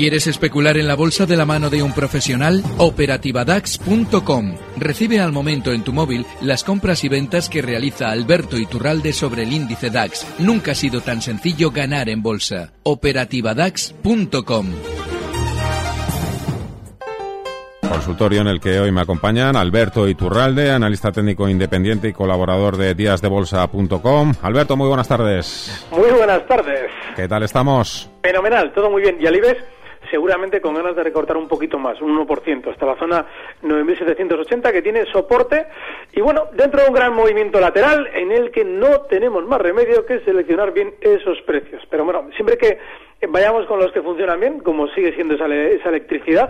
¿Quieres especular en la bolsa de la mano de un profesional? Operativadax.com. Recibe al momento en tu móvil las compras y ventas que realiza Alberto Iturralde sobre el índice DAX. Nunca ha sido tan sencillo ganar en bolsa. Operativadax.com. Consultorio en el que hoy me acompañan Alberto Iturralde, analista técnico independiente y colaborador de díasdebolsa.com. Alberto, muy buenas tardes. Muy buenas tardes. ¿Qué tal estamos? Fenomenal, todo muy bien. ¿Y Alibes? Seguramente con ganas de recortar un poquito más, un 1%, hasta la zona 9.780 que tiene soporte y bueno, dentro de un gran movimiento lateral en el que no tenemos más remedio que seleccionar bien esos precios. Pero bueno, siempre que vayamos con los que funcionan bien, como sigue siendo esa, electricidad,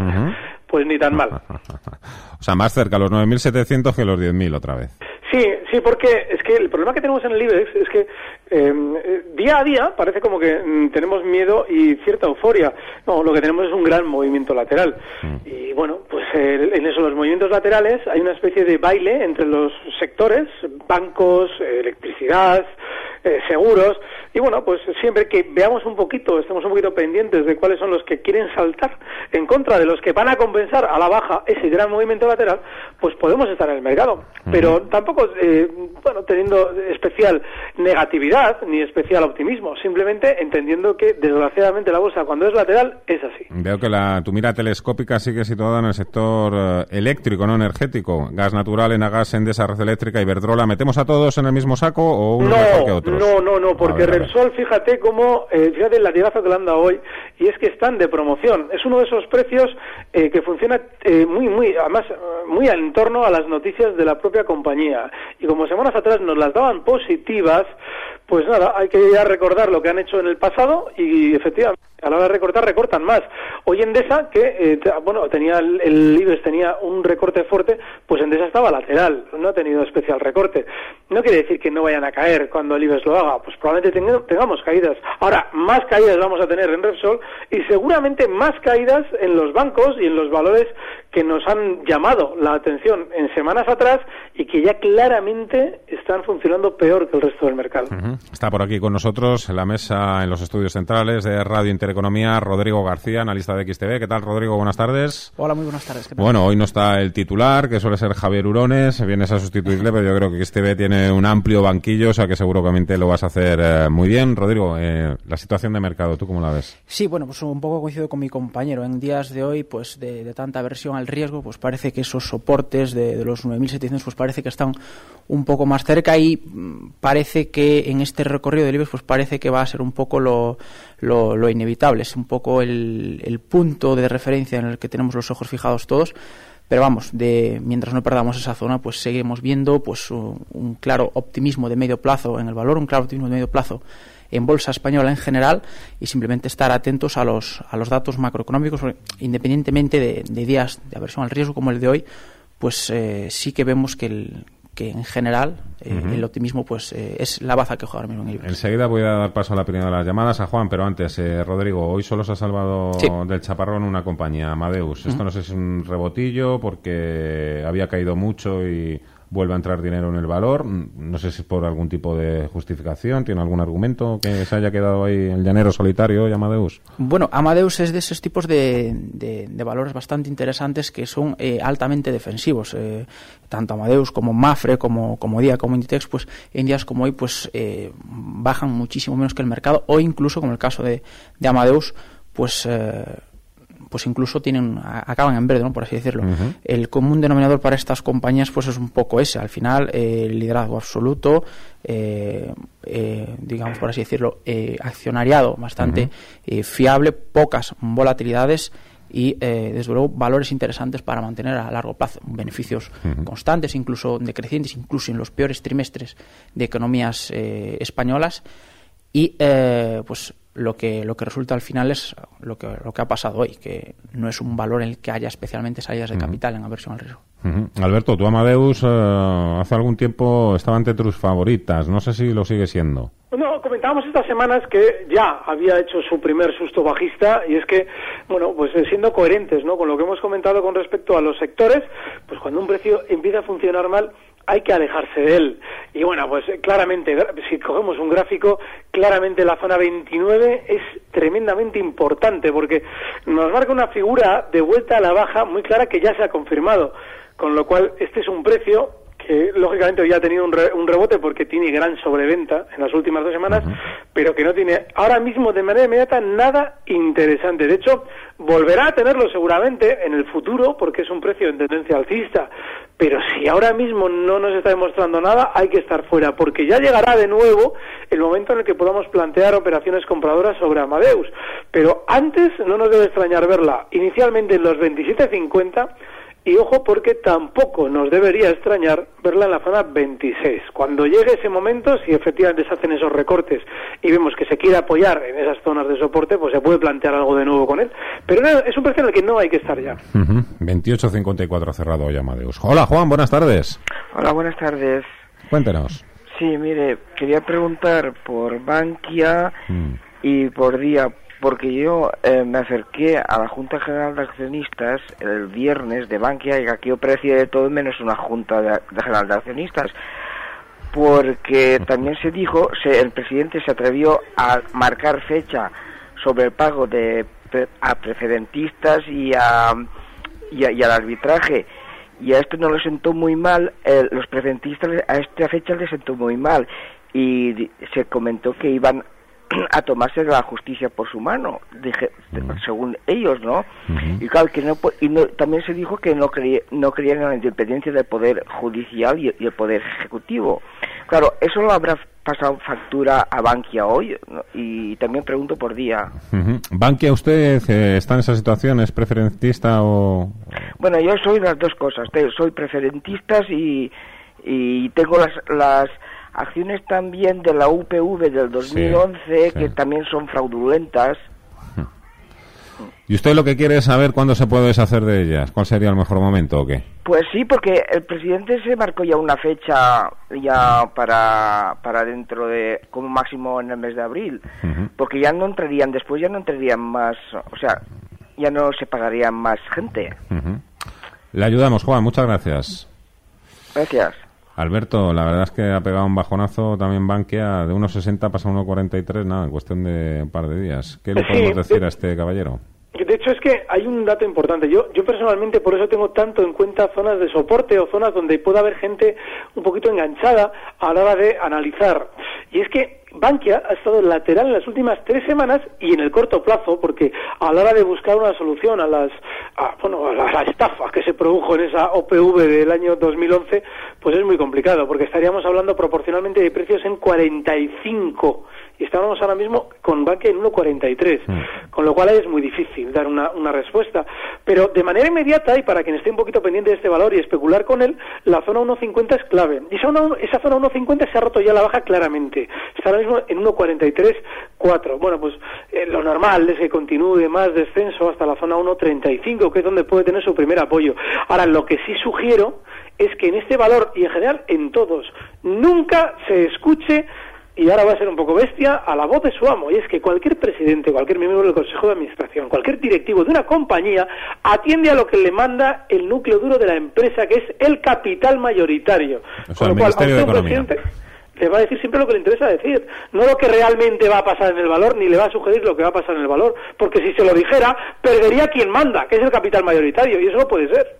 pues ni tan mal. o sea, más cerca los 9.700 que los 10.000 otra vez. Sí, sí, porque es que el problema que tenemos en el IBEX es que eh, día a día parece como que mm, tenemos miedo y cierta euforia. No, lo que tenemos es un gran movimiento lateral. Mm. Y bueno, pues en esos los movimientos laterales hay una especie de baile entre los sectores, bancos, electricidad, eh, seguros. Y bueno, pues siempre que veamos un poquito, estemos un poquito pendientes de cuáles son los que quieren saltar en contra de los que van a compensar a la baja ese gran movimiento lateral, pues podemos estar en el mercado. Pero tampoco, eh, bueno, teniendo especial negatividad ni especial optimismo, simplemente entendiendo que desgraciadamente la bolsa cuando es lateral es así. Veo que la, tu mira telescópica sigue situada en el sector eh, eléctrico, no energético. Gas natural, Enagas, Endesa, Red Eléctrica, Iberdrola. ¿Metemos a todos en el mismo saco o uno mejor que otros? No, no, no, porque Repsol, fíjate cómo, eh, fíjate el latigazo que le han dado hoy, y es que están de promoción. Es uno de esos precios eh, que funciona eh, muy, muy, además, muy en torno a las noticias de la propia compañía. Y como semanas atrás nos las daban positivas, pues nada, hay que ya recordar lo que han hecho en el pasado y efectivamente a la hora de recortar recortan más. Hoy Endesa, que eh, bueno, tenía el, el, tenía un recorte fuerte, pues Endesa estaba lateral, no ha tenido especial recorte. No quiere decir que no vayan a caer cuando el IBEX lo haga, pues probablemente tengamos caídas. Ahora, más caídas vamos a tener en Repsol y seguramente más caídas en los bancos y en los valores que nos han llamado la atención en semanas atrás y que ya claramente están funcionando peor que el resto del mercado. Está por aquí con nosotros en la mesa en los estudios centrales de Radio Intereconomía Rodrigo García, analista de XTV. ¿Qué tal, Rodrigo? Buenas tardes. Hola, muy buenas tardes. Bueno, hoy no está el titular, que suele ser Javier Urones. Vienes a sustituirle, pero yo creo que XTV tiene un amplio banquillo, o sea que seguramente lo vas a hacer eh, muy bien. Rodrigo, eh, la situación de mercado, ¿tú cómo la ves? Sí, bueno, pues un poco coincido con mi compañero. En días de hoy, pues de, de tanta versión al riesgo, pues parece que esos soportes de, de los 9.700 pues parece que están un poco más cerca y mm, parece que en este recorrido de IBEX pues parece que va a ser un poco lo, lo, inevitable, es un poco el, punto de referencia en el que tenemos los ojos fijados todos. Pero vamos, de, mientras no perdamos esa zona, pues seguimos viendo pues un, un, claro optimismo de medio plazo en el valor, un claro optimismo de medio plazo en bolsa española en general y simplemente estar atentos a los, a los datos macroeconómicos, independientemente de, de días de aversión al riesgo como el de hoy, pues eh, sí que vemos que el, que en general eh, el optimismo pues eh, es la baza que juega ahora mismo en el Enseguida voy a dar paso a la primera de las llamadas. A Juan, pero antes, eh, Rodrigo, hoy solo se ha salvado del chaparrón una compañía, Amadeus. Esto no sé si es un rebotillo porque había caído mucho y vuelve a entrar dinero en el valor. No sé si es por algún tipo de justificación, tiene algún argumento que se haya quedado ahí el llanero solitario y Amadeus. Bueno, Amadeus es de esos tipos de, de, valores bastante interesantes que son eh, altamente defensivos. Eh, tanto Amadeus como Mafre, como, como Día, como Inditex, pues en días como hoy pues eh, bajan muchísimo menos que el mercado o incluso, como el caso de, de Amadeus, pues pues incluso tienen acaban en verde, ¿no? por así decirlo. El común denominador para estas compañías pues es un poco ese. Al final, eh, el liderazgo absoluto, eh, eh, digamos por así decirlo, accionariado bastante fiable, pocas volatilidades y desde luego valores interesantes para mantener a largo plazo beneficios constantes incluso decrecientes incluso en los peores trimestres de economías españolas y pues lo que, lo que resulta al final es lo que, lo que ha pasado hoy, que no es un valor en el que haya especialmente salidas de capital en aversión al riesgo. Alberto, tu Amadeus eh, hace algún tiempo estaba entre tus favoritas, no sé si lo sigue siendo. No, comentábamos estas semanas que ya había hecho su primer susto bajista y es que, bueno, pues siendo coherentes, ¿no? Con lo que hemos comentado con respecto a los sectores, pues cuando un precio empieza a funcionar mal, hay que alejarse de él. Y bueno, pues claramente, si cogemos un gráfico, claramente la zona 29 es tremendamente importante porque nos marca una figura de vuelta a la baja muy clara que ya se ha confirmado. Con lo cual, este es un precio que lógicamente hoy ha tenido un, un, rebote porque tiene gran sobreventa en las últimas dos semanas, pero que no tiene ahora mismo de manera inmediata nada interesante. De hecho, volverá a tenerlo seguramente en el futuro porque es un precio en tendencia alcista. Pero si ahora mismo no nos está demostrando nada, hay que estar fuera, porque ya llegará de nuevo el momento en el que podamos plantear operaciones compradoras sobre Amadeus. Pero antes no nos debe extrañar verla inicialmente en los 27.50 y ojo porque tampoco nos debería extrañar verla en la zona 26. Cuando llegue ese momento, si efectivamente se hacen esos recortes y vemos que se quiere apoyar en esas zonas de soporte, pues se puede plantear algo de nuevo con él. Pero es un precio en el que no hay que estar ya. 28.54 cerrado hoy Amadeus. Hola Juan, buenas tardes. Hola, buenas tardes. Cuéntenos. Sí, mire, quería preguntar por Bankia mm. y por Día porque yo eh, me acerqué a la Junta General de Accionistas el viernes de Bankia y aquí ofrecía de todo menos una Junta de, General de Accionistas porque también se dijo, se, el presidente se atrevió a marcar fecha sobre el pago de a preferentistas y a, y, al arbitraje. Y a esto no le sentó muy mal, los preferentistas a esta fecha les sentó muy mal. Y se comentó que iban a tomarse la justicia por su mano, dije, según ellos, ¿no? Y claro, que no, y también se dijo que no, creía, no creían en la independencia del poder judicial y, el poder ejecutivo. Claro, eso lo habrá pasado factura a Bankia hoy y también pregunto por día. ¿Bankia usted eh, está en esa situación? ¿Es preferentista o...? Bueno, yo soy las dos cosas. Soy preferentista y, y tengo las... las acciones también de la UPV del 2011 que también son fraudulentas. ¿Y usted lo que quiere es saber cuándo se puede deshacer de ellas? ¿Cuál sería el mejor momento o qué? Pues sí, porque el presidente se marcó ya una fecha ya para, para dentro de, como máximo en el mes de abril, porque ya no entrarían, después ya no entrarían más, o sea, ya no se pagarían más gente. Le ayudamos, Juan, muchas gracias. Gracias. Alberto, la verdad es que ha pegado un bajonazo también Bankia de 1,60 pasa a 1,43, nada, en cuestión de un par de días. ¿Qué le podemos decir a este caballero? De hecho, es que hay un dato importante. Yo, yo personalmente por eso tengo tanto en cuenta zonas de soporte o zonas donde pueda haber gente un poquito enganchada a la hora de analizar. Y es que Bankia ha estado lateral en las últimas tres semanas y en el corto plazo, porque a la hora de buscar una solución a las, bueno, a la, estafa que se produjo en esa OPV del año 2011, pues es muy complicado, porque estaríamos hablando proporcionalmente de precios en 45 y estábamos ahora mismo con Bankia en 1,43, mm. con lo cual es muy difícil dar una, una, respuesta. Pero de manera inmediata, y para quien esté un poquito pendiente de este valor y especular con él, la zona 1,50 es clave. Y esa, esa zona 1,50 se ha roto ya la baja claramente. Está ahora mismo en 1,43,4. Bueno, pues eh, lo normal es que continúe más descenso hasta la zona 1,35, que es donde puede tener su primer apoyo. Ahora, lo que sí sugiero es que en este valor, y en general en todos, nunca se escuche y ahora va a ser un poco bestia, a la voz de su amo. Y es que cualquier presidente, cualquier miembro del Consejo de Administración, cualquier directivo de una compañía atiende a lo que le manda el núcleo duro de la empresa, que es el capital mayoritario. Con lo cual, un presidente le va a decir siempre lo que le interesa decir, no lo que realmente va a pasar en el valor, ni le va a sugerir lo que va a pasar en el valor, porque si se lo dijera, perdería quien manda, que es el capital mayoritario, y eso no puede ser.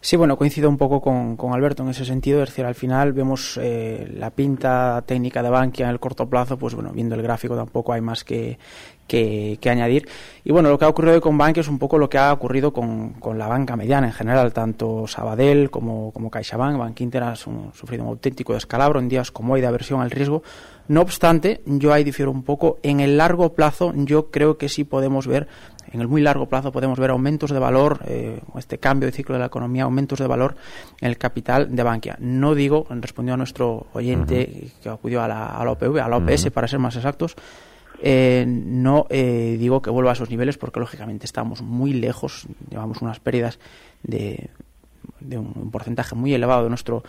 Sí, bueno, coincido un poco con, con, Alberto en ese sentido. Es decir, al final vemos eh, la pinta técnica de Bankia en el corto plazo, pues bueno, viendo el gráfico tampoco hay más que, que, añadir. Y bueno, lo que ha ocurrido hoy con Bankia es un poco lo que ha ocurrido con, con la banca mediana en general, tanto Sabadell como, como CaixaBank, Bank Inter han sufrido un auténtico descalabro en días como hoy de aversión al riesgo. No obstante, yo ahí difiero un poco. En el largo plazo, yo creo que sí podemos ver en el muy largo plazo podemos ver aumentos de valor, eh, este cambio de ciclo de la economía, aumentos de valor en el capital de Bankia. No digo, respondiendo a nuestro oyente que acudió a la, a la OPV, a la OPS para ser más exactos, eh, no eh, digo que vuelva a esos niveles porque lógicamente estamos muy lejos, llevamos unas pérdidas de, de un, porcentaje muy elevado de nuestro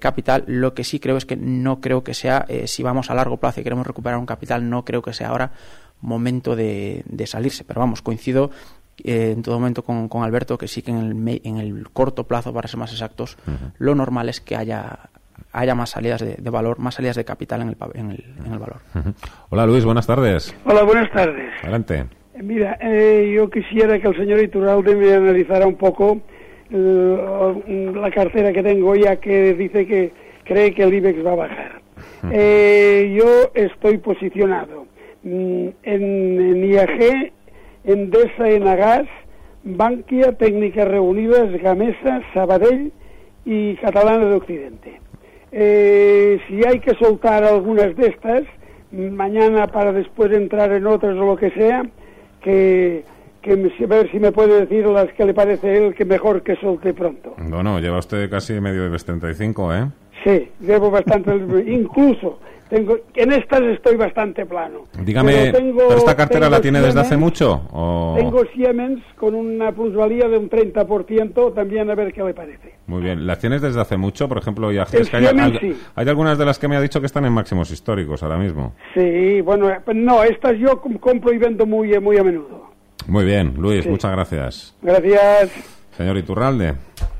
capital. Lo que sí creo es que no creo que sea, si vamos a largo plazo y queremos recuperar un capital, no creo que sea ahora momento de, salirse. Pero vamos, coincido eh, en todo momento con, con, Alberto que sí que en el, en el corto plazo, para ser más exactos, lo normal es que haya haya más salidas de, valor, más salidas de capital en el, en el, en el valor. Hola Luis, buenas tardes. Hola, buenas tardes. Adelante. Eh, mira, eh, yo quisiera que el señor Iturralde me analizara un poco la cartera que tengo, ya que dice que cree que el IBEX va a bajar. Eh, yo estoy posicionado mm, en, en IAG, Endesa, Enagas, Bankia, Técnicas Reunidas, Gamesa, Sabadell y Catalana de Occidente. Eh, si hay que soltar algunas de estas, mañana para después entrar en otras o lo que sea, que, que a ver si me puede decir las que le parece él que mejor que solte pronto. Bueno, lleva usted casi medio de 35, ¿eh? Sí, llevo bastante, incluso tengo, en estas estoy bastante plano. Dígame, pero, esta cartera la tiene desde hace mucho? O... Tengo Siemens con una plusvalía de un 30%, también a ver qué le parece. Muy bien, ¿las tienes desde hace mucho? Por ejemplo, y hay, hay, algunas de las que me ha dicho que están en máximos históricos ahora mismo. Sí, bueno, eh, no, estas yo compro y vendo muy, muy a menudo. Muy bien, Luis, muchas gracias. Gracias. Señor Iturralde,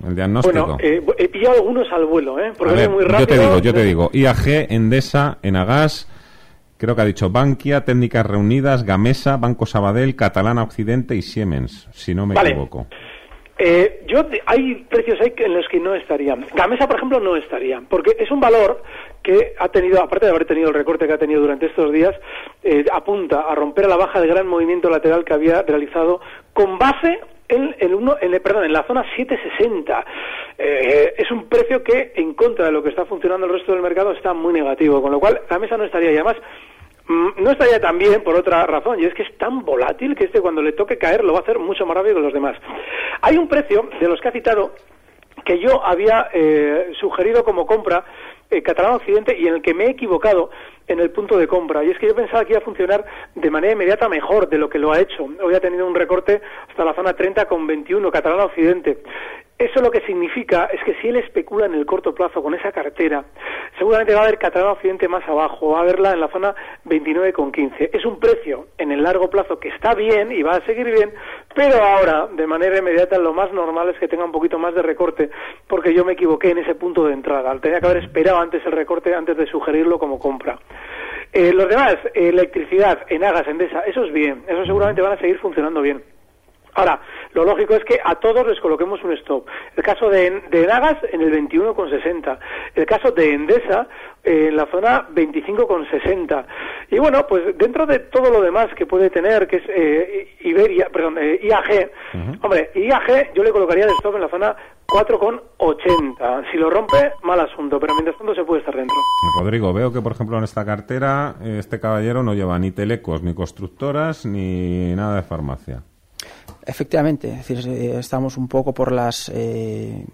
el diagnóstico. Bueno, eh, he pillado algunos al vuelo, ¿eh? Porque muy rápido. Yo te digo, yo te digo. IAG, Endesa, Enagas, creo que ha dicho Bankia, Técnicas Reunidas, Gamesa, Banco Sabadell, Catalana Occidente y Siemens, si no me equivoco. Eh, yo hay precios ahí en los que no estarían. Gamesa, por ejemplo, no estaría, porque es un valor que ha tenido, aparte de haber tenido el recorte que ha tenido durante estos días, eh, apunta a romper a la baja del gran movimiento lateral que había realizado con base en, el uno, en, perdón, en la zona 760. Eh, es un precio que, en contra de lo que está funcionando el resto del mercado, está muy negativo, con lo cual la mesa no estaría. Y además, mm, no estaría tan bien por otra razón, y es que es tan volátil que este cuando le toque caer lo va a hacer mucho más rápido que los demás. Hay un precio de los que ha citado que yo había eh, sugerido como compra eh, Catalán Occidente y en el que me he equivocado en el punto de compra. Y es que yo pensaba que iba a funcionar de manera inmediata mejor de lo que lo ha hecho. Hoy ha tenido un recorte hasta la zona 30 con 21, Catalán Occidente. Eso lo que significa es que si él especula en el corto plazo con esa cartera, seguramente va a haber Catalán Occidente más abajo, va a verla en la zona 29,15. Es un precio en el largo plazo que está bien y va a seguir bien, pero ahora, de manera inmediata, lo más normal es que tenga un poquito más de recorte, porque yo me equivoqué en ese punto de entrada. Tenía que haber esperado antes el recorte antes de sugerirlo como compra. Eh, los demás, electricidad, Enagas, Endesa, eso es bien, eso seguramente van a seguir funcionando bien. Ahora, lo lógico es que a todos les coloquemos un stop. El caso de, de Nagas en el 21,60. El caso de Endesa en la zona 25,60. Y bueno, pues dentro de todo lo demás que puede tener, que es eh, Iberia, perdón, eh, IAG, hombre, IAG yo le colocaría de stop en la zona 4,80. Si lo rompe, mal asunto, pero mientras tanto se puede estar dentro. Rodrigo, veo que por ejemplo en esta cartera este caballero no lleva ni telecos, ni constructoras, ni nada de farmacia. Efectivamente, es decir, eh, estamos un poco por las eh,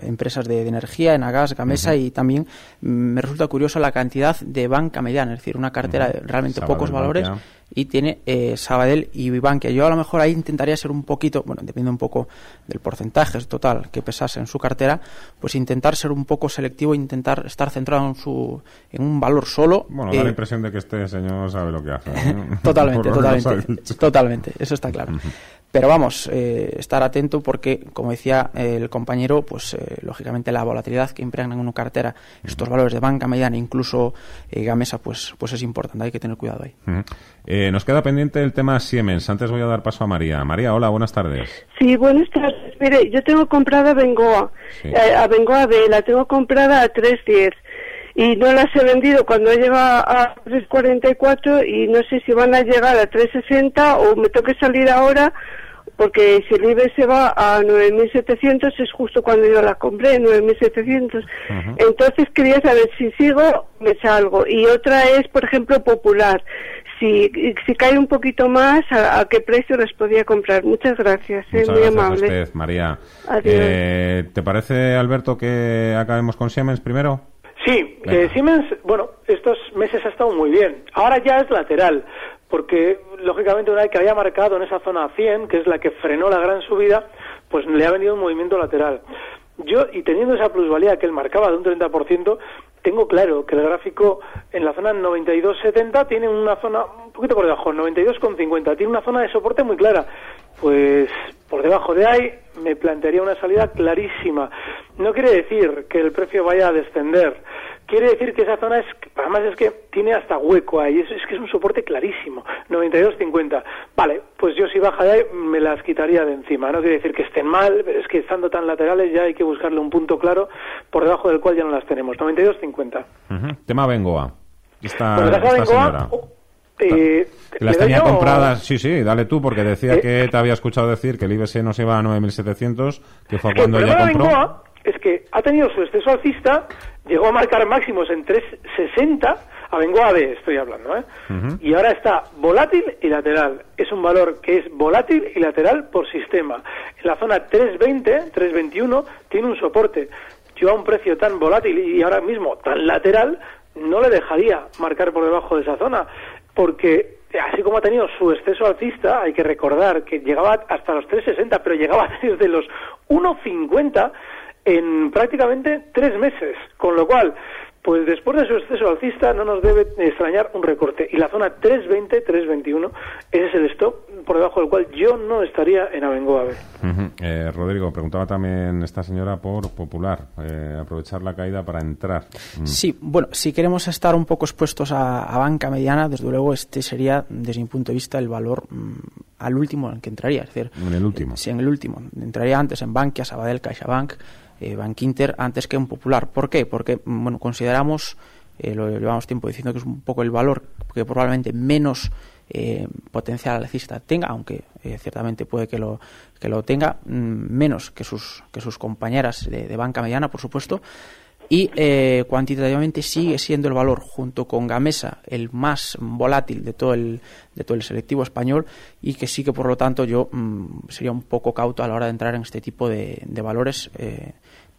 empresas de, energía, en Agas, Gamesa y también mm, me resulta curiosa la cantidad de banca mediana, es decir, una cartera de realmente pocos valores y tiene eh, Sabadell y Bankia. Yo a lo mejor ahí intentaría ser un poquito, bueno, depende un poco del porcentaje total que pesase en su cartera, pues intentar ser un poco selectivo, intentar estar centrado en su en un valor solo. Bueno, da la impresión de que este señor sabe lo que hace. totalmente, totalmente, totalmente, eso está claro. Pero vamos, eh, estar atento porque, como decía eh, el compañero, pues eh, lógicamente la volatilidad que impregnan en una cartera estos valores de banca mediana, incluso Gamesa, pues, pues es importante, hay que tener cuidado ahí. Nos queda pendiente el tema Siemens. Antes voy a dar paso a María. María, hola, buenas tardes. Sí, buenas tardes. Mire, yo tengo comprada Bengoa, a Bengoa B, la tengo comprada a 310 y no las he vendido cuando llega a 3.44 y no sé si van a llegar a 3.60 o me toque salir ahora porque si el IBE se va a 9.700 es justo cuando yo la compré, 9.700. Entonces quería saber si sigo, me salgo. Y otra es, por ejemplo, Popular. Si, si cae un poquito más, ¿a, qué precio les podía comprar? Muchas gracias, es muy amable. María. Eh, ¿Te parece, Alberto, que acabemos con Siemens primero? Sí, eh, Siemens, bueno, estos meses ha estado muy bien. Ahora ya es lateral, porque lógicamente una vez que había marcado en esa zona 100, que es la que frenó la gran subida, pues le ha venido un movimiento lateral. Yo, y teniendo esa plusvalía que él marcaba de un 30%, tengo claro que el gráfico en la zona 92.70 tiene una zona un poquito por debajo, 92.50, tiene una zona de soporte muy clara. pues por debajo de ahí me plantearía una salida clarísima. No quiere decir que el precio vaya a descender. Quiere decir que esa zona es, además es que tiene hasta hueco ahí, es, es que es un soporte clarísimo, 92.50. Vale, pues yo si baja de ahí me las quitaría de encima. No quiere decir que estén mal, pero es que estando tan laterales ya hay que buscarle un punto claro por debajo del cual ya no las tenemos, 92.50. Ujú. Tema Bengoa. Esta, esta Bengoa, señora. eh, Las ¿le doy tenía o- compradas, sí, sí, dale tú, porque decía Eh, que te había escuchado decir que el IBS no se iba a 9.700, que fue cuando el ella compró. Bengoa es que ha tenido su exceso alcista, llegó a marcar máximos en 360, a Bengoa B estoy hablando, ¿eh? Y ahora está volátil y lateral. Es un valor que es volátil y lateral por sistema. En la zona 320, 321, tiene un soporte. Yo a un precio tan volátil y ahora mismo tan lateral, no le dejaría marcar por debajo de esa zona, porque así como ha tenido su exceso alcista, hay que recordar que llegaba hasta los 360, pero llegaba desde los 1.50 en prácticamente tres meses, con lo cual, pues después de su exceso alcista no nos debe extrañar un recorte. Y la zona 320, 321, ese es el stop por debajo del cual yo no estaría en Abengoa B. Ujú. Eh, Rodrigo, preguntaba también esta señora por Popular, eh, aprovechar la caída para entrar. Mm. Sí, bueno, si queremos estar un poco expuestos a, a banca mediana, desde luego este sería, desde mi punto de vista, el valor mm, al último en el que entraría. Es decir, En el último. Sí, en el último. Entraría antes en Bankia, Sabadell, CaixaBank, eh, Bank Inter, antes que en Popular. ¿Por qué? Porque, mm, bueno, consideramos, eh, lo llevamos tiempo diciendo que es un poco el valor que probablemente menos eh, potencial alcista tenga, aunque eh, ciertamente puede que lo, que lo tenga, mm, menos que sus, que sus compañeras de, de banca mediana, por supuesto, y eh, cuantitativamente sigue siendo el valor junto con Gamesa el más volátil de todo el de todo el selectivo español y que sí que por lo tanto yo mm, sería un poco cauto a la hora de entrar en este tipo de, valores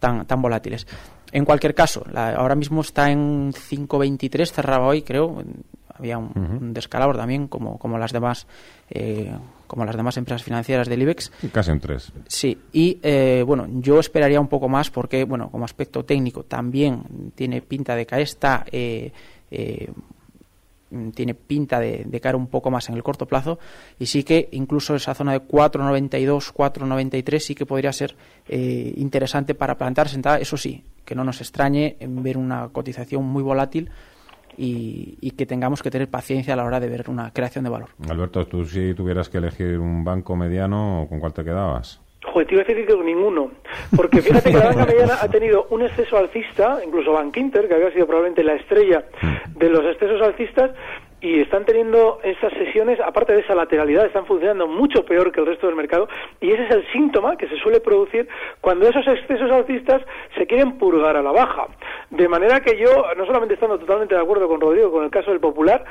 tan tan volátiles. En cualquier caso la- ahora mismo está en 5.23 cerraba hoy creo. Había un, un descalabro también como como las demás eh, como las demás empresas financieras del IBEX. Casi en tres. Sí, y eh, bueno, yo esperaría un poco más porque, bueno, como aspecto técnico también tiene pinta de caer, está, eh, eh, tiene pinta de, de caer un poco más en el corto plazo y sí que incluso esa zona de 4,92, 4,93 sí que podría ser eh, interesante para plantar sentada, eso sí, que no nos extrañe ver una cotización muy volátil y, y que tengamos que tener paciencia a la hora de ver una creación de valor. Alberto, tú si tuvieras que elegir un banco mediano, ¿con cuál te quedabas? Joder, te iba a decir que ninguno. Porque fíjate que la banca mediana ha tenido un exceso alcista, incluso Bank Inter, que había sido probablemente la estrella de los excesos alcistas, y están teniendo estas sesiones, aparte de esa lateralidad, están funcionando mucho peor que el resto del mercado, y ese es el síntoma que se suele producir cuando esos excesos alcistas se quieren purgar a la baja. De manera que yo, no solamente estando totalmente de acuerdo con Rodrigo con el caso del Popular,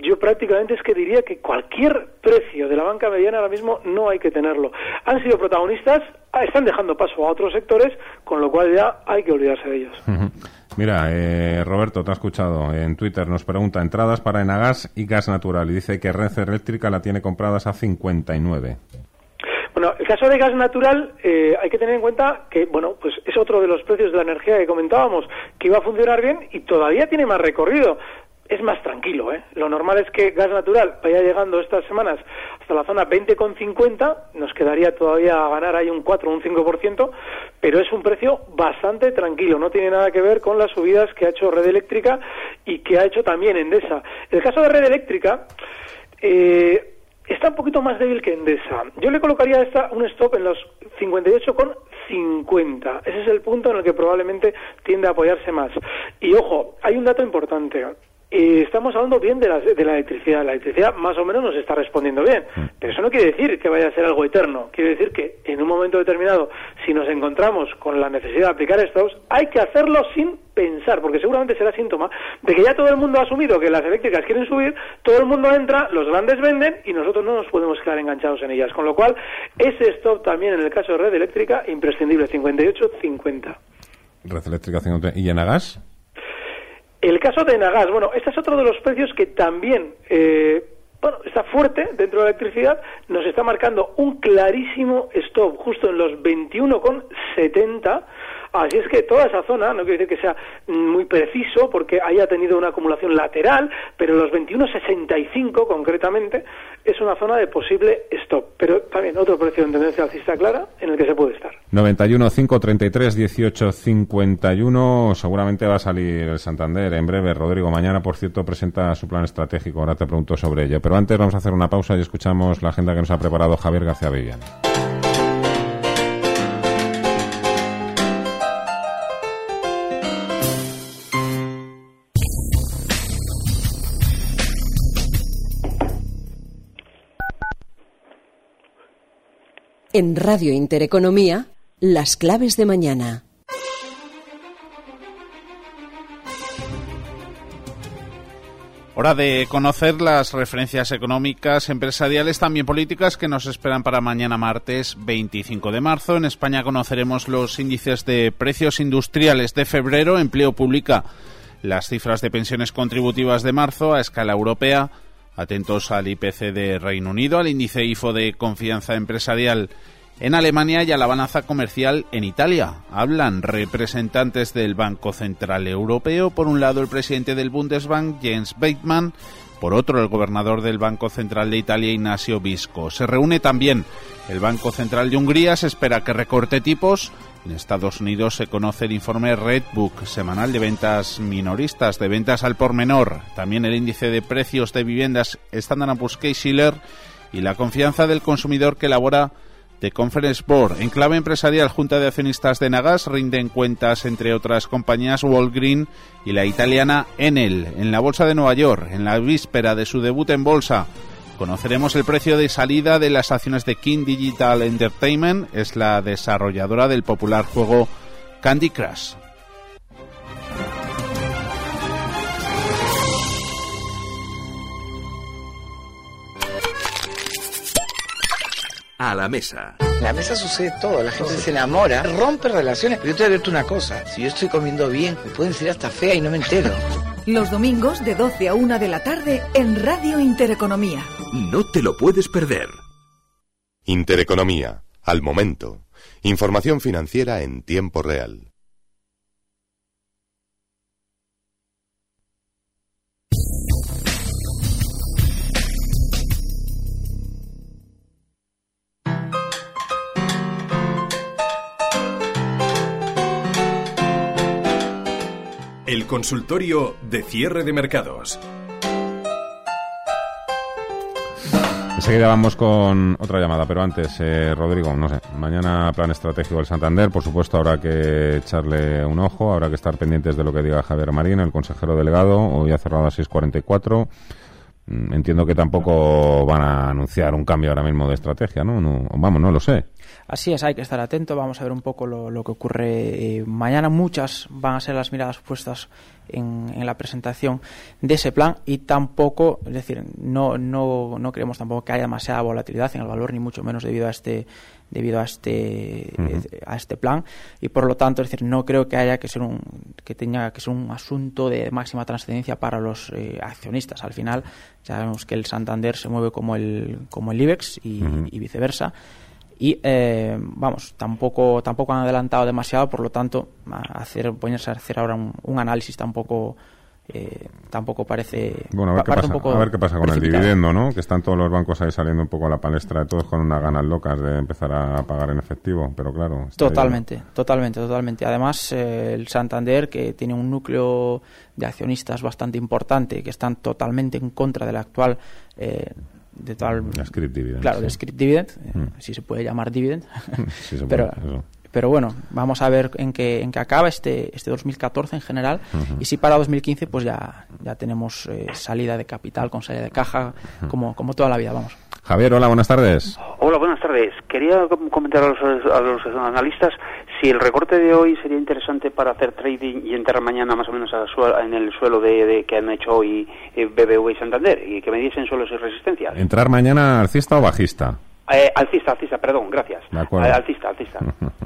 yo prácticamente es que diría que cualquier precio de la banca mediana ahora mismo no hay que tenerlo. Han sido protagonistas, ah, están dejando paso a otros sectores, con lo cual ya hay que olvidarse de ellos. Mira, eh, Roberto, te ha escuchado en Twitter, nos pregunta entradas para Enagas y gas natural y dice que Red Eléctrica la tiene compradas a 59. Bueno, el caso de gas natural eh, hay que tener en cuenta que, bueno, pues es otro de los precios de la energía que comentábamos, que iba a funcionar bien y todavía tiene más recorrido. Es más tranquilo, ¿eh? Lo normal es que gas natural vaya llegando estas semanas hasta la zona 20,50, nos quedaría todavía a ganar ahí un 4 o un 5%, pero es un precio bastante tranquilo, no tiene nada que ver con las subidas que ha hecho Red Eléctrica y que ha hecho también Endesa. El caso de Red Eléctrica, eh, está un poquito más débil que Endesa. Yo le colocaría esta un stop en los 58,50. Ese es el punto en el que probablemente tiende a apoyarse más. Y ojo, hay un dato importante. Eh, estamos hablando bien de la, de la electricidad. La electricidad más o menos nos está respondiendo bien. Pero eso no quiere decir que vaya a ser algo eterno. Quiere decir que en un momento determinado, si nos encontramos con la necesidad de aplicar estos, hay que hacerlo sin pensar, porque seguramente será síntoma de que ya todo el mundo ha asumido que las eléctricas quieren subir, todo el mundo entra, los grandes venden y nosotros no nos podemos quedar enganchados en ellas. Con lo cual, ese stop también en el caso de red eléctrica, imprescindible, 58-50. Red Eléctrica 50. ¿Y Enagas? El caso de Enagas, bueno, este es otro de los precios que también, eh, bueno, está fuerte dentro de la electricidad, nos está marcando un clarísimo stop justo en los 21,70. Así es que toda esa zona, no quiero decir que sea muy preciso porque haya tenido una acumulación lateral, pero los 21.65 concretamente es una zona de posible stop. Pero también otro precio en tendencia alcista clara en el que se puede estar. 91 533 18 51. Seguramente va a salir el Santander en breve. Rodrigo, mañana, por cierto, presenta su plan estratégico. Ahora te pregunto sobre ello. Pero antes vamos a hacer una pausa y escuchamos la agenda que nos ha preparado Javier García Viviani. En Radio Intereconomía, las claves de mañana. Hora de conocer las referencias económicas, empresariales, también políticas que nos esperan para mañana martes 25 de marzo. En España conoceremos los índices de precios industriales de febrero, empleo pública, las cifras de pensiones contributivas de marzo a escala europea. Atentos al IPC de Reino Unido, al índice IFO de confianza empresarial en Alemania y a la balanza comercial en Italia. Hablan representantes del Banco Central Europeo, por un lado el presidente del Bundesbank, Jens Weidmann, por otro el gobernador del Banco Central de Italia, Ignacio Visco. Se reúne también el Banco Central de Hungría, se espera que recorte tipos. En Estados Unidos se conoce el informe Redbook, semanal de ventas minoristas, de ventas al por menor. También el índice de precios de viviendas Standard Poor's Case y la confianza del consumidor que elabora de Conference Board. En clave empresarial, Junta de Accionistas de Nagas rinden cuentas, entre otras compañías, Walgreen y la italiana Enel. En la Bolsa de Nueva York, en la víspera de su debut en bolsa, conoceremos el precio de salida de las acciones de King Digital Entertainment. Es la desarrolladora del popular juego Candy Crush. a la mesa. En la mesa sucede todo, la gente se enamora, rompe relaciones. Pero yo te advierto una cosa, si yo estoy comiendo bien, me pueden decir hasta fea y no me entero. Los domingos de 12 a 1 de la tarde en Radio Intereconomía. No te lo puedes perder. Intereconomía, al momento. Información financiera en tiempo real. El consultorio de cierre de mercados. Enseguida vamos con otra llamada, pero antes, eh, Rodrigo, no sé, mañana plan estratégico del Santander, por supuesto habrá que echarle un ojo, habrá que estar pendientes de lo que diga Javier Marín, el consejero delegado, hoy ha cerrado a 6.44. Mm, entiendo que tampoco van a anunciar un cambio ahora mismo de estrategia, ¿no? no vamos, no lo sé. Así es, hay que estar atento. Vamos a ver un poco lo, que ocurre eh, mañana. Muchas van a ser las miradas puestas en, en, la presentación de ese plan y tampoco, es decir, no, no, no creemos tampoco que haya demasiada volatilidad en el valor, ni mucho menos debido a este debido a este a este plan. Y por lo tanto es decir no creo que haya que ser un que tenga que ser un asunto de máxima trascendencia para los eh, accionistas. Al final sabemos que el Santander se mueve como el como el IBEX y, y viceversa. Y eh, vamos tampoco tampoco han adelantado demasiado por lo tanto hacer ponerse a hacer ahora un, análisis tampoco eh, tampoco parece bueno a ver, qué pasa, a ver qué pasa con el dividendo no que están todos los bancos ahí saliendo un poco a la palestra de todos con unas ganas locas de empezar a pagar en efectivo pero claro totalmente totalmente totalmente. Además eh, el Santander que tiene un núcleo de accionistas bastante importante que están totalmente en contra de la actual eh, de tal script dividend claro de script dividend mm. si se puede llamar dividend. Sí se puede, pero pero bueno vamos a ver en qué en qué acaba este este 2014 en general. Y si para 2015 pues ya ya tenemos eh, salida de capital con salida de caja como como toda la vida vamos. Javier hola buenas tardes. Hola buenas tardes. Quería comentar a los, a los analistas si el recorte de hoy sería interesante para hacer trading y entrar mañana más o menos en el suelo de, que han hecho hoy eh, BBV y Santander y que me diesen suelos y resistencias. ¿Entrar mañana alcista o bajista? Eh, alcista, alcista, perdón, gracias. De acuerdo. alcista, alcista.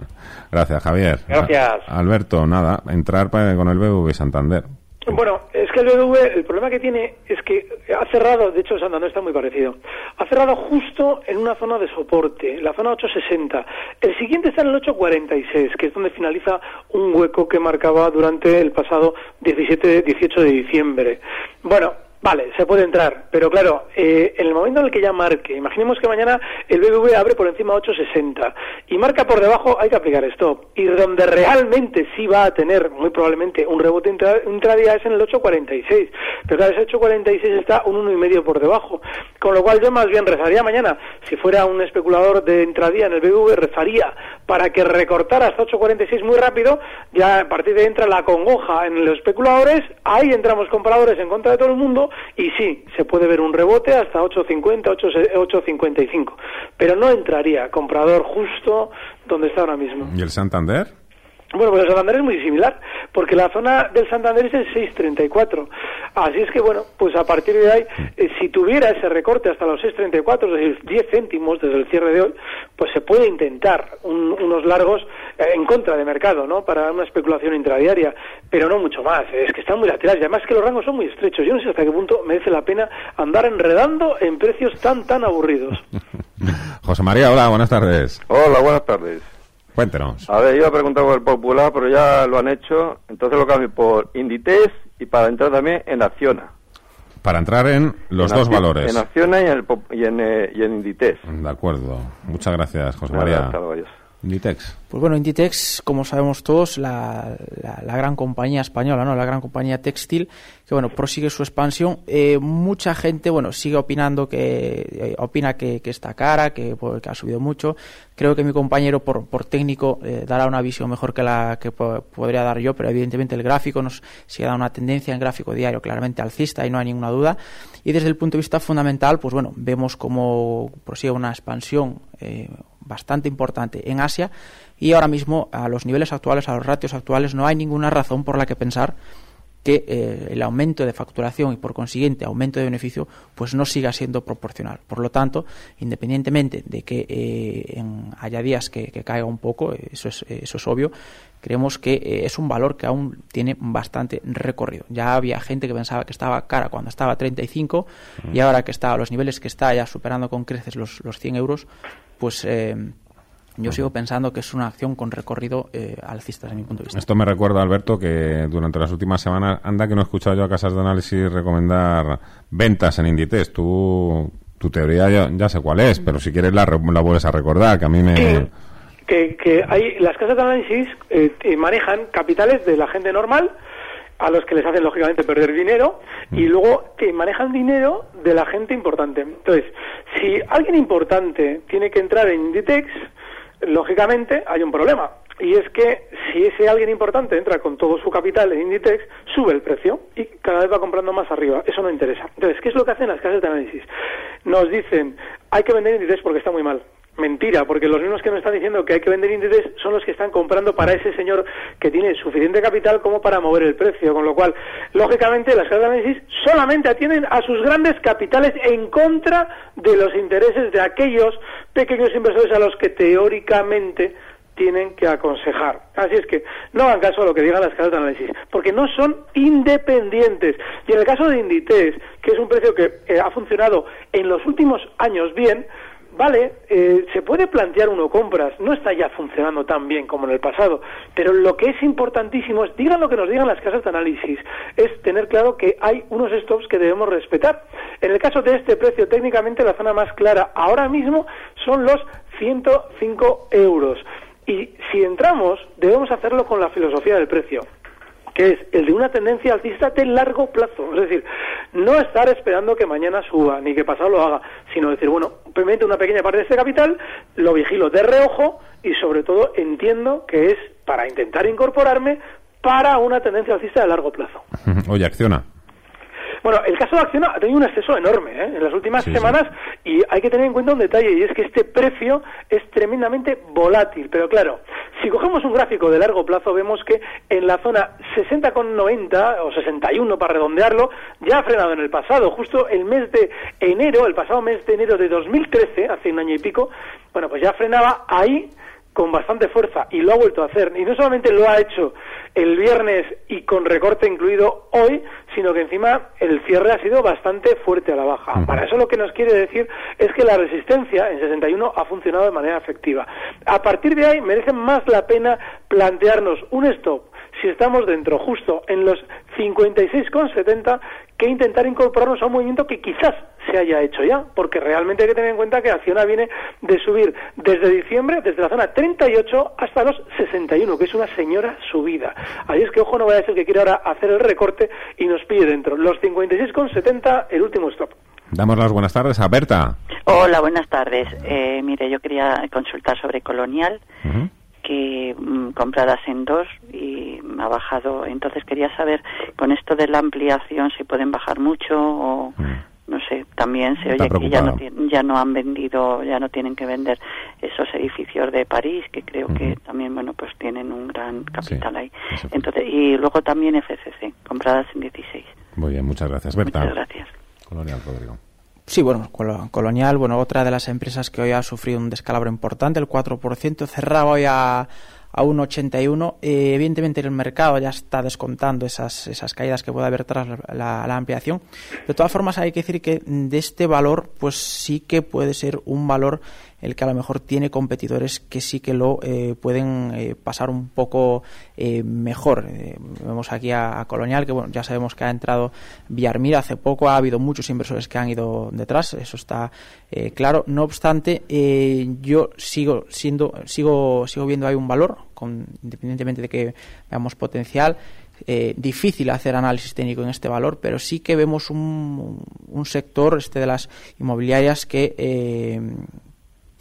gracias, Javier. Gracias. Alberto, nada, entrar con el BBV Santander. Bueno, es que el BBV, el problema que tiene es que ha cerrado, de hecho Santander está muy parecido, ha cerrado justo en una zona de soporte, la zona 860. El siguiente está en el 846, que es donde finaliza un hueco que marcaba durante el pasado 17, 18 de diciembre. Bueno, Vale, se puede entrar, pero claro, eh, en el momento en el que ya marque, imaginemos que mañana el BBV abre por encima 860 y marca por debajo, hay que aplicar stop. Y donde realmente sí va a tener muy probablemente un rebote intradía es en el 846. Pero claro, ese 846 está un uno y medio por debajo. Con lo cual yo más bien rezaría mañana, si fuera un especulador de intradía en el BBV, rezaría para que recortara hasta 846 muy rápido, ya a partir de ahí entra la congoja en los especuladores, ahí entramos compradores en contra de todo el mundo y sí, se puede ver un rebote hasta 8.50, 8.55, pero no entraría comprador justo donde está ahora mismo. ¿Y el Santander? Bueno, pues el Santander es muy similar, porque la zona del Santander es el 634. Así es que, bueno, pues a partir de ahí, eh, si tuviera ese recorte hasta los 634, es decir, 10 céntimos desde el cierre de hoy, pues se puede intentar unos largos eh, en contra de mercado, ¿no? Para una especulación intradiaria, pero no mucho más. Es que están muy laterales y además que los rangos son muy estrechos. Yo no sé hasta qué punto merece la pena andar enredando en precios tan, tan aburridos. José María, hola, buenas tardes. Hola, buenas tardes. Cuéntenos. A ver, yo he preguntado por el Popular, pero ya lo han hecho. Entonces lo cambio por Inditex y para entrar también en Acciona. Para entrar en los dos valores. En Acciona y en, el, y en, eh, y en Inditex. De acuerdo. Muchas gracias, José María. Inditex. Pues bueno, Inditex, como sabemos todos, la, la, gran compañía española, ¿no? La gran compañía textil, que bueno, prosigue su expansión. Eh, mucha gente, bueno, sigue opinando que, eh, opina que, que, está cara, que, que, ha subido mucho. Creo que mi compañero, por, por técnico, eh, dará una visión mejor que la que podría dar yo, pero evidentemente el gráfico nos sigue dando una tendencia en gráfico diario claramente alcista y no hay ninguna duda. Y desde el punto de vista fundamental, pues bueno, vemos como prosigue una expansión bastante importante en Asia y ahora mismo a los niveles actuales, a los ratios actuales, no hay ninguna razón por la que pensar que eh, el aumento de facturación y por consiguiente aumento de beneficio pues no siga siendo proporcional. Por lo tanto, independientemente de que eh, haya días que, caiga un poco, eso es, eso es obvio, creemos que eh, es un valor que aún tiene bastante recorrido. Ya había gente que pensaba que estaba cara cuando estaba a 35 y ahora que está a los niveles que está ya superando con creces los, los 100 euros, pues eh, yo sigo pensando que es una acción con recorrido eh, alcista desde mi punto de vista. Esto me recuerda, Alberto, que durante las últimas semanas, anda que no he escuchado yo a casas de análisis recomendar ventas en Inditex. Tú, tu teoría ya, sé cuál es, pero si quieres la, la vuelves a recordar, que a mí me... Que, que hay, las casas de análisis eh, manejan capitales de la gente normal a los que les hacen lógicamente perder dinero y mm. luego que manejan dinero de la gente importante. Entonces, si alguien importante tiene que entrar en Inditex, lógicamente hay un problema. Y es que si ese alguien importante entra con todo su capital en Inditex, sube el precio y cada vez va comprando más arriba. Eso no interesa. Entonces, ¿qué es lo que hacen las casas de análisis? Nos dicen, hay que vender Inditex porque está muy mal mentira, porque los mismos que nos están diciendo que hay que vender índices son los que están comprando para ese señor que tiene suficiente capital como para mover el precio, con lo cual, lógicamente, las casas de análisis solamente atienden a sus grandes capitales en contra de los intereses de aquellos pequeños inversores a los que teóricamente tienen que aconsejar. Así es que no hagan caso a lo que digan las casas de análisis, porque no son independientes. Y en el caso de Inditex, que es un precio que eh, ha funcionado en los últimos años bien, vale, eh, se puede plantear uno compras, no está ya funcionando tan bien como en el pasado, pero lo que es importantísimo es, digan lo que nos digan las casas de análisis, es tener claro que hay unos stops que debemos respetar. En el caso de este precio, técnicamente la zona más clara ahora mismo son los 105 euros. Y si entramos, debemos hacerlo con la filosofía del precio que es el de una tendencia alcista de largo plazo. Es decir, no estar esperando que mañana suba ni que pasado lo haga, sino decir, bueno, simplemente una pequeña parte de este capital lo vigilo de reojo y sobre todo entiendo que es para intentar incorporarme para una tendencia alcista de largo plazo. Oye, acciona. Bueno, el caso de Acciona ha tenido un exceso enorme ¿eh? en las últimas semanas y hay que tener en cuenta un detalle y es que este precio es tremendamente volátil. Pero claro, si cogemos un gráfico de largo plazo vemos que en la zona 60,90 o 61 para redondearlo ya ha frenado en el pasado. Justo el mes de enero, el pasado mes de enero de 2013, hace un año y pico, bueno, pues ya frenaba ahí con bastante fuerza y lo ha vuelto a hacer. Y no solamente lo ha hecho el viernes y con recorte incluido hoy, sino que encima el cierre ha sido bastante fuerte a la baja. Para eso lo que nos quiere decir es que la resistencia en 61 ha funcionado de manera efectiva. A partir de ahí merece más la pena plantearnos un stop si estamos dentro justo en los 56,70 que intentar incorporarnos a un movimiento que quizás se haya hecho ya, porque realmente hay que tener en cuenta que Acciona viene de subir desde diciembre, desde la zona 38 hasta los 61, que es una señora subida. Ahí es que, ojo, no vaya a ser que quiera ahora hacer el recorte y nos pille dentro. Los 56,70, el último stop. Damos las buenas tardes a Berta. Hola, buenas tardes. Eh, mire, yo quería consultar sobre Colonial que mm, compradas en dos y ha bajado. Entonces quería saber con esto de la ampliación si pueden bajar mucho o mm. no sé. También se oye que ya no, ya no han vendido, ya no tienen que vender esos edificios de París que creo que también bueno pues tienen un gran capital ahí. Entonces y luego también FCC compradas en 16. Muy bien, muchas gracias, Berta. Muchas gracias. Colonial Rodrigo. Sí, bueno, Colonial, bueno, otra de las empresas que hoy ha sufrido un descalabro importante, el 4%, cerraba hoy a, a 1,81. Eh, evidentemente el mercado ya está descontando esas, esas caídas que puede haber tras la, la, ampliación. De todas formas hay que decir que de este valor pues sí que puede ser un valor el que a lo mejor tiene competidores que sí que lo eh, pueden eh, pasar un poco eh, mejor. vemos aquí a, Colonial, que bueno, ya sabemos que ha entrado Villarmira hace poco, ha habido muchos inversores que han ido detrás, eso está claro. No obstante, yo sigo siendo, sigo, sigo viendo ahí un valor, con, independientemente de que veamos potencial. difícil hacer análisis técnico en este valor, pero sí que vemos un, un sector, este de las inmobiliarias, que,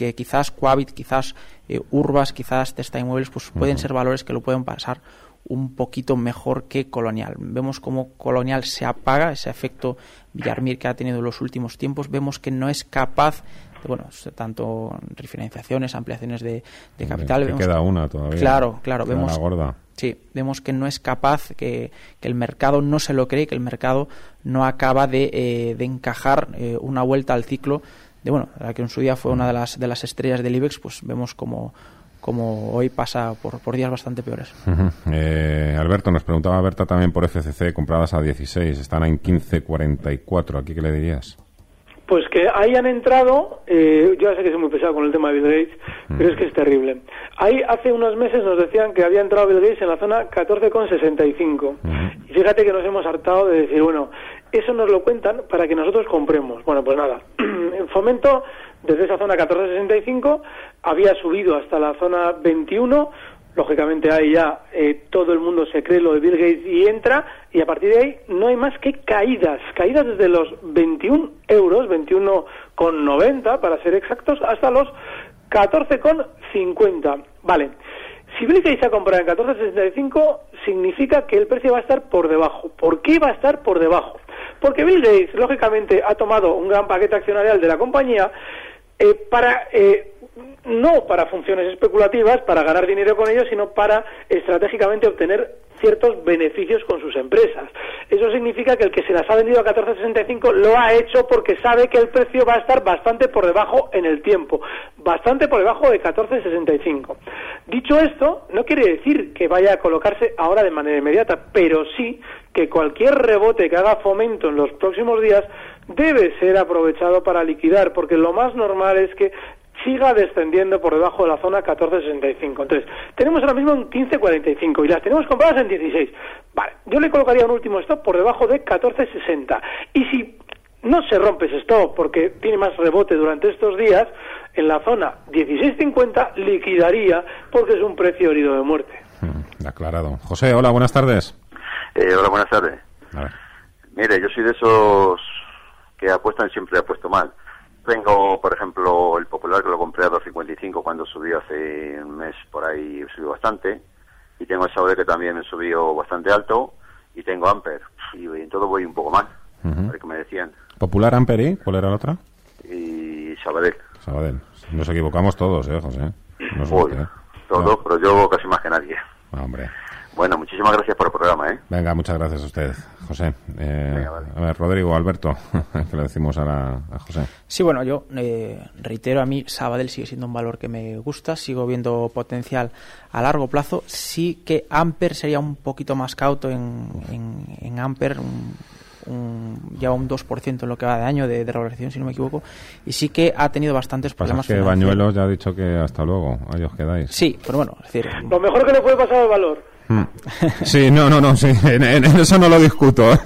que quizás Coavit, quizás eh, Urbas, quizás Testa Inmuebles, pues pueden ser valores que lo pueden pasar un poquito mejor que Colonial. Vemos cómo Colonial se apaga, ese efecto Villarmir que ha tenido en los últimos tiempos, vemos que no es capaz de, bueno, tanto refinanciaciones, ampliaciones de, capital. Que queda una todavía. Claro, claro, vemos. gorda. Sí, vemos que no es capaz, que, el mercado no se lo cree, que el mercado no acaba de, eh, encajar eh, una vuelta al ciclo de bueno, la que en su día fue una de las, de las estrellas del IBEX, pues vemos como, como hoy pasa por, por días bastante peores. Eh, Alberto, nos preguntaba Berta también por FCC, compradas a 16, están en 15.44, ¿aquí qué le dirías? Pues que ahí han entrado, eh, yo ya sé que soy muy pesado con el tema de Bill Gates, pero es que es terrible. Ahí hace unos meses nos decían que había entrado Bill Gates en la zona 14,65. Y fíjate que nos hemos hartado de decir, bueno, eso nos lo cuentan para que nosotros compremos. Bueno, pues nada, en fomento desde esa zona 1465 había subido hasta la zona 21 lógicamente ahí ya eh, todo el mundo se cree lo de Bill Gates y entra y a partir de ahí no hay más que caídas, caídas desde los 21 euros, 21,90 para ser exactos, hasta los 14,50. Vale, si Bill Gates ha comprado en 14,65 significa que el precio va a estar por debajo. ¿Por qué va a estar por debajo? Porque Bill Gates, lógicamente, ha tomado un gran paquete accionarial de la compañía eh, para eh, no para funciones especulativas, para ganar dinero con ellos, sino para estratégicamente obtener ciertos beneficios con sus empresas. Eso significa que el que se las ha vendido a 14.65 lo ha hecho porque sabe que el precio va a estar bastante por debajo en el tiempo, bastante por debajo de 14.65. Dicho esto, no quiere decir que vaya a colocarse ahora de manera inmediata, pero sí que cualquier rebote que haga fomento en los próximos días debe ser aprovechado para liquidar, porque lo más normal es que siga descendiendo por debajo de la zona 14.65. Entonces, tenemos ahora mismo un 15.45 y las tenemos compradas en 16. Vale, yo le colocaría un último stop por debajo de 14.60. Y si no se rompe ese stop porque tiene más rebote durante estos días, en la zona 16.50 liquidaría porque es un precio herido de muerte. Mm, aclarado. José, hola, buenas tardes. Eh, hola, buenas tardes. Mire, yo soy de esos que apuestan siempre apuesto mal. Tengo, por ejemplo, el Popular que lo compré a 2.55 cuando subió hace un mes por ahí, subió bastante. Y tengo el Sabadell que también me subió bastante alto. Y tengo Amper. Y en todo voy un poco mal. Uh que me decían. ¿Popular, Amper y cuál era la otra? Y Sabadell. Sabadell. Nos equivocamos todos, ¿eh, José? No todos, pero yo casi más que nadie. Hombre. Bueno, muchísimas gracias por el programa, ¿eh? Venga, muchas gracias a usted, José. Eh, A ver, Rodrigo, Alberto, que le decimos ahora a José. Sí, bueno, yo eh, reitero, a mí Sabadell sigue siendo un valor que me gusta, sigo viendo potencial a largo plazo. Sí que Amper sería un poquito más cauto en, en, en Amper, un, un, ya un 2% en lo que va de año de, de revalorización, si no me equivoco, y sí que ha tenido bastantes Pasa problemas. que financieros. Bañuelos ya ha dicho que hasta luego, ahí os quedáis. Sí, pero bueno, es decir, Lo mejor que le puede pasar al valor. Mm. Sí, no, no, no, sí, en, en- eso no lo discuto.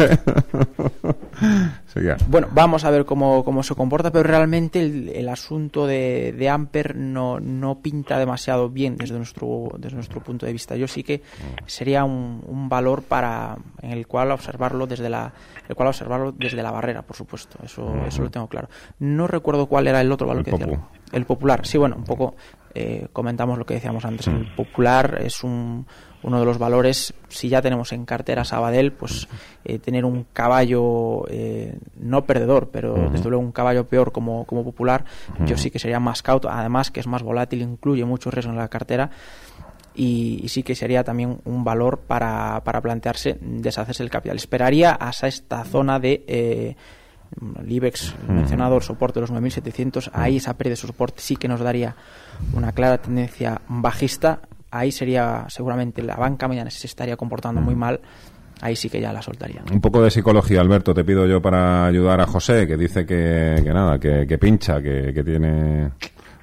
Sí. Bueno, vamos a ver cómo, cómo se comporta, pero realmente el, el asunto de, de Amper no, no pinta demasiado bien desde nuestro, desde nuestro punto de vista. Yo sí que sería un, un valor para en el cual observarlo desde la el cual observarlo desde la barrera, por supuesto. Eso, eso lo tengo claro. No recuerdo cuál era el otro valor El que decía. El popular, sí, bueno, un poco eh, comentamos lo que decíamos antes. El popular es un, uno de los valores, si ya tenemos en cartera Sabadell, pues eh, tener un caballo eh, no perdedor, pero Ujú. desde luego un caballo peor como, como popular, yo Ujú. sí que sería más cauto. Además, que es más volátil, incluye mucho riesgo en la cartera. Y, y sí que sería también un valor para, para plantearse deshacerse del capital. Esperaría hasta esta zona de eh, el IBEX Ujú. mencionado, el soporte de los 9.700, ahí esa pérdida de soporte sí que nos daría una clara tendencia bajista. Ahí sería seguramente la banca mañana se estaría comportando muy mal. Ahí sí que ya la soltaría. Un poco de psicología, Alberto, te pido yo para ayudar a José, que dice que, que nada, que, que pincha, que, que tiene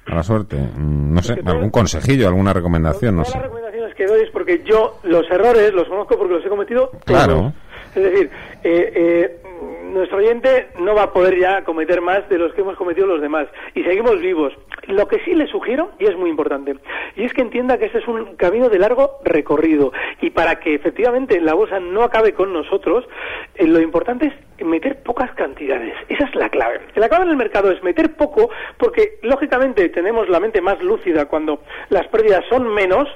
mala suerte. Mm, No sé, algún consejillo, alguna recomendación, no sé. las recomendaciones que doy es porque yo los errores los conozco porque los he cometido todos. Claro. Es decir, eh, eh, nuestro oyente no va a poder ya cometer más de los que hemos cometido los demás y seguimos vivos. Lo que sí le sugiero, y es muy importante, y es que entienda que este es un camino de largo recorrido y para que efectivamente la bolsa no acabe con nosotros, eh, lo importante es meter pocas cantidades. Esa es la clave. La clave en el mercado es meter poco porque lógicamente tenemos la mente más lúcida cuando las pérdidas son menos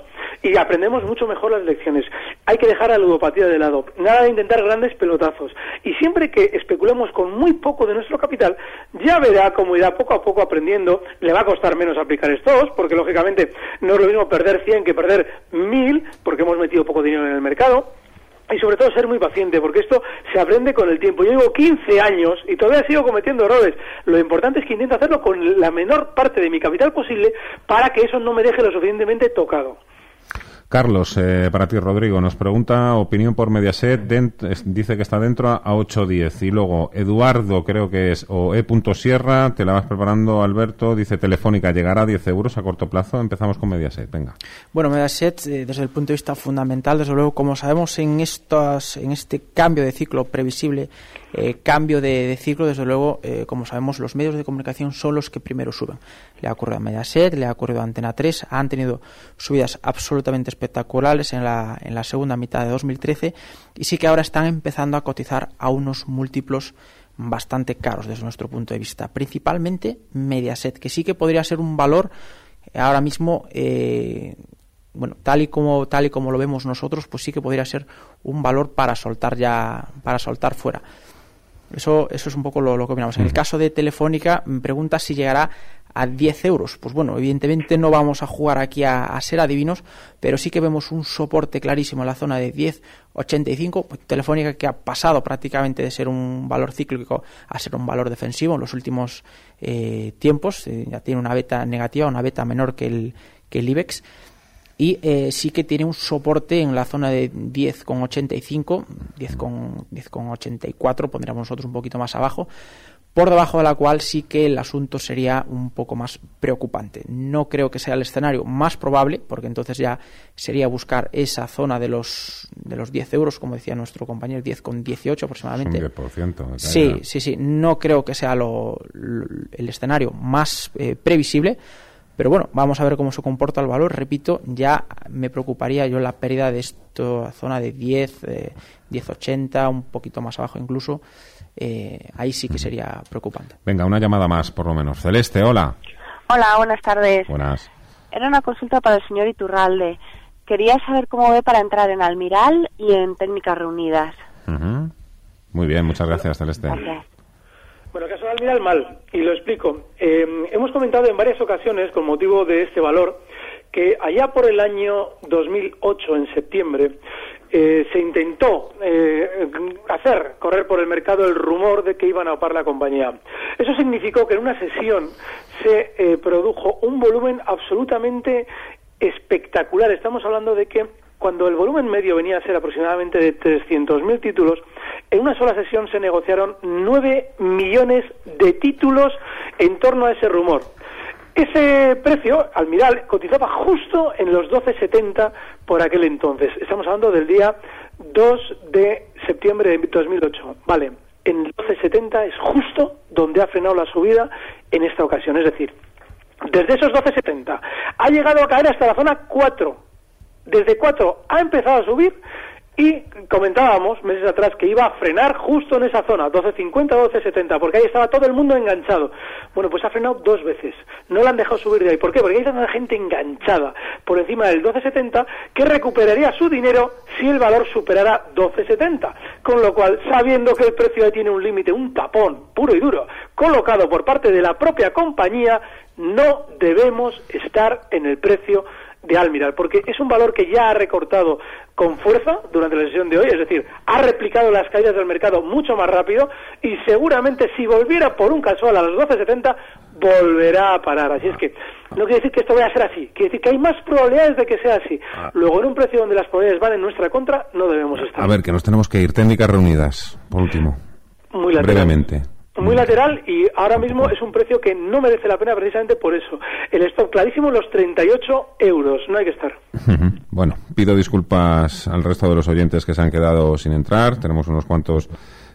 y aprendemos mucho mejor las lecciones. Hay que dejar la ludopatía de lado. Nada de intentar grandes pelotazos. Y siempre que especulemos con muy poco de nuestro capital, ya verá cómo irá poco a poco aprendiendo. Le va a costar menos aplicar estos, porque lógicamente no es lo mismo perder 100 que perder 1000, porque hemos metido poco dinero en el mercado. Y sobre todo ser muy paciente, porque esto se aprende con el tiempo. Yo llevo 15 años y todavía sigo cometiendo errores. Lo importante es que intento hacerlo con la menor parte de mi capital posible para que eso no me deje lo suficientemente tocado. Carlos, eh, para ti, Rodrigo, nos pregunta opinión por Mediaset, dice que está dentro a 8.10. Y luego, Eduardo, creo que es, o E. Sierra, te la vas preparando, Alberto, dice Telefónica, llegará a 10 euros a corto plazo. Empezamos con Mediaset, venga. Bueno, Mediaset, eh, desde el punto de vista fundamental, desde luego, como sabemos, en, estas, en este cambio de ciclo previsible, eh, cambio de, de ciclo, desde luego, eh, como sabemos, los medios de comunicación son los que primero suben. Le ha ocurrido a Mediaset, le ha ocurrido a Antena 3, han tenido subidas absolutamente espectaculares en la, en la segunda mitad de 2013 y sí que ahora están empezando a cotizar a unos múltiplos bastante caros desde nuestro punto de vista, principalmente Mediaset, que sí que podría ser un valor eh, ahora mismo eh, bueno, tal y como tal y como lo vemos nosotros, pues sí que podría ser un valor para soltar ya para soltar fuera. Eso, eso es un poco lo, lo que opinamos. En el caso de Telefónica, me pregunta si llegará a 10 euros. Pues bueno, evidentemente no vamos a jugar aquí a, ser adivinos, pero sí que vemos un soporte clarísimo en la zona de 10,85. Pues Telefónica que ha pasado prácticamente de ser un valor cíclico a ser un valor defensivo en los últimos eh, tiempos. Eh, ya tiene una beta negativa, una beta menor que el, que el IBEX y eh, sí que tiene un soporte en la zona de 10,85, 10,84, pondríamos nosotros un poquito más abajo, por debajo de la cual sí que el asunto sería un poco más preocupante. No creo que sea el escenario más probable, porque entonces ya sería buscar esa zona de los, de los 10 euros, como decía nuestro compañero, 10,18 aproximadamente. Un 10% de caída. Sí, sí, sí. No creo que sea lo, lo- el escenario más eh, previsible. Pero bueno, vamos a ver cómo se comporta el valor. Repito, ya me preocuparía yo la pérdida de esta zona de 10, eh, 10,80, un poquito más abajo incluso. Eh, ahí sí que sería preocupante. Venga, una llamada más, por lo menos. Celeste, hola. Hola, buenas tardes. Buenas. Era una consulta para el señor Iturralde. Quería saber cómo ve para entrar en Almiral y en Técnicas Reunidas. Ujú. Muy bien, muchas gracias, Celeste. Bueno, el caso de Almiral mal, y lo explico. Eh, hemos comentado en varias ocasiones, con motivo de este valor, que allá por el año 2008, en septiembre, eh, se intentó eh, hacer correr por el mercado el rumor de que iban a opar la compañía. Eso significó que en una sesión se eh, produjo un volumen absolutamente espectacular. Estamos hablando de que cuando el volumen medio venía a ser aproximadamente de 300.000 títulos, en una sola sesión se negociaron 9 millones de títulos en torno a ese rumor. Ese precio, Almiral, cotizaba justo en los 12.70 por aquel entonces. Estamos hablando del día 2 de septiembre de 2008. Vale, en 12.70 es justo donde ha frenado la subida en esta ocasión. Es decir, desde esos 12.70 ha llegado a caer hasta la zona 4. Desde 4 ha empezado a subir y comentábamos meses atrás que iba a frenar justo en esa zona, 12.50, 12.70, porque ahí estaba todo el mundo enganchado. Bueno, pues ha frenado dos veces. No la han dejado subir de ahí. ¿Por qué? Porque hay tanta gente enganchada por encima del 12.70 que recuperaría su dinero si el valor superara 12.70. Con lo cual, sabiendo que el precio ahí tiene un límite, un tapón puro y duro, colocado por parte de la propia compañía, no debemos estar en el precio de Almiral, porque es un valor que ya ha recortado con fuerza durante la sesión de hoy, es decir, ha replicado las caídas del mercado mucho más rápido y seguramente si volviera por un casual a los 12.70 volverá a parar. Así es que no quiere decir que esto vaya a ser así, quiere decir que hay más probabilidades de que sea así. Ah. Luego, en un precio donde las probabilidades van en nuestra contra, no debemos estar. A ver, que nos tenemos que ir. Técnicas reunidas, por último. Muy. Brevemente. Muy lateral y ahora mismo es un precio que no merece la pena precisamente por eso. El stop clarísimo, los 38 euros, no hay que estar. Bueno, pido disculpas al resto de los oyentes que se han quedado sin entrar. Tenemos unos cuantos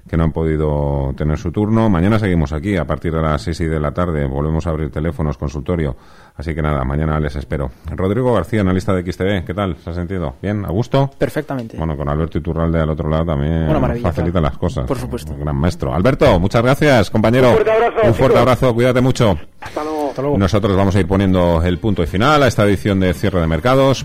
que no han podido tener su turno. Mañana seguimos aquí a partir de las seis y de la tarde. Volvemos a abrir teléfonos, consultorio. Así que nada, mañana les espero. Rodrigo García, analista de XTV, ¿qué tal? ¿Se ha sentido? ¿Bien? ¿A gusto? Perfectamente. Bueno, con Alberto Iturralde al otro lado también facilita claro. las cosas. Por supuesto. Un gran maestro. Alberto, muchas gracias, compañero. Un fuerte abrazo, Un fuerte abrazo, cuídate mucho. Hasta luego. Nosotros vamos a ir poniendo el punto y final a esta edición de cierre de mercados.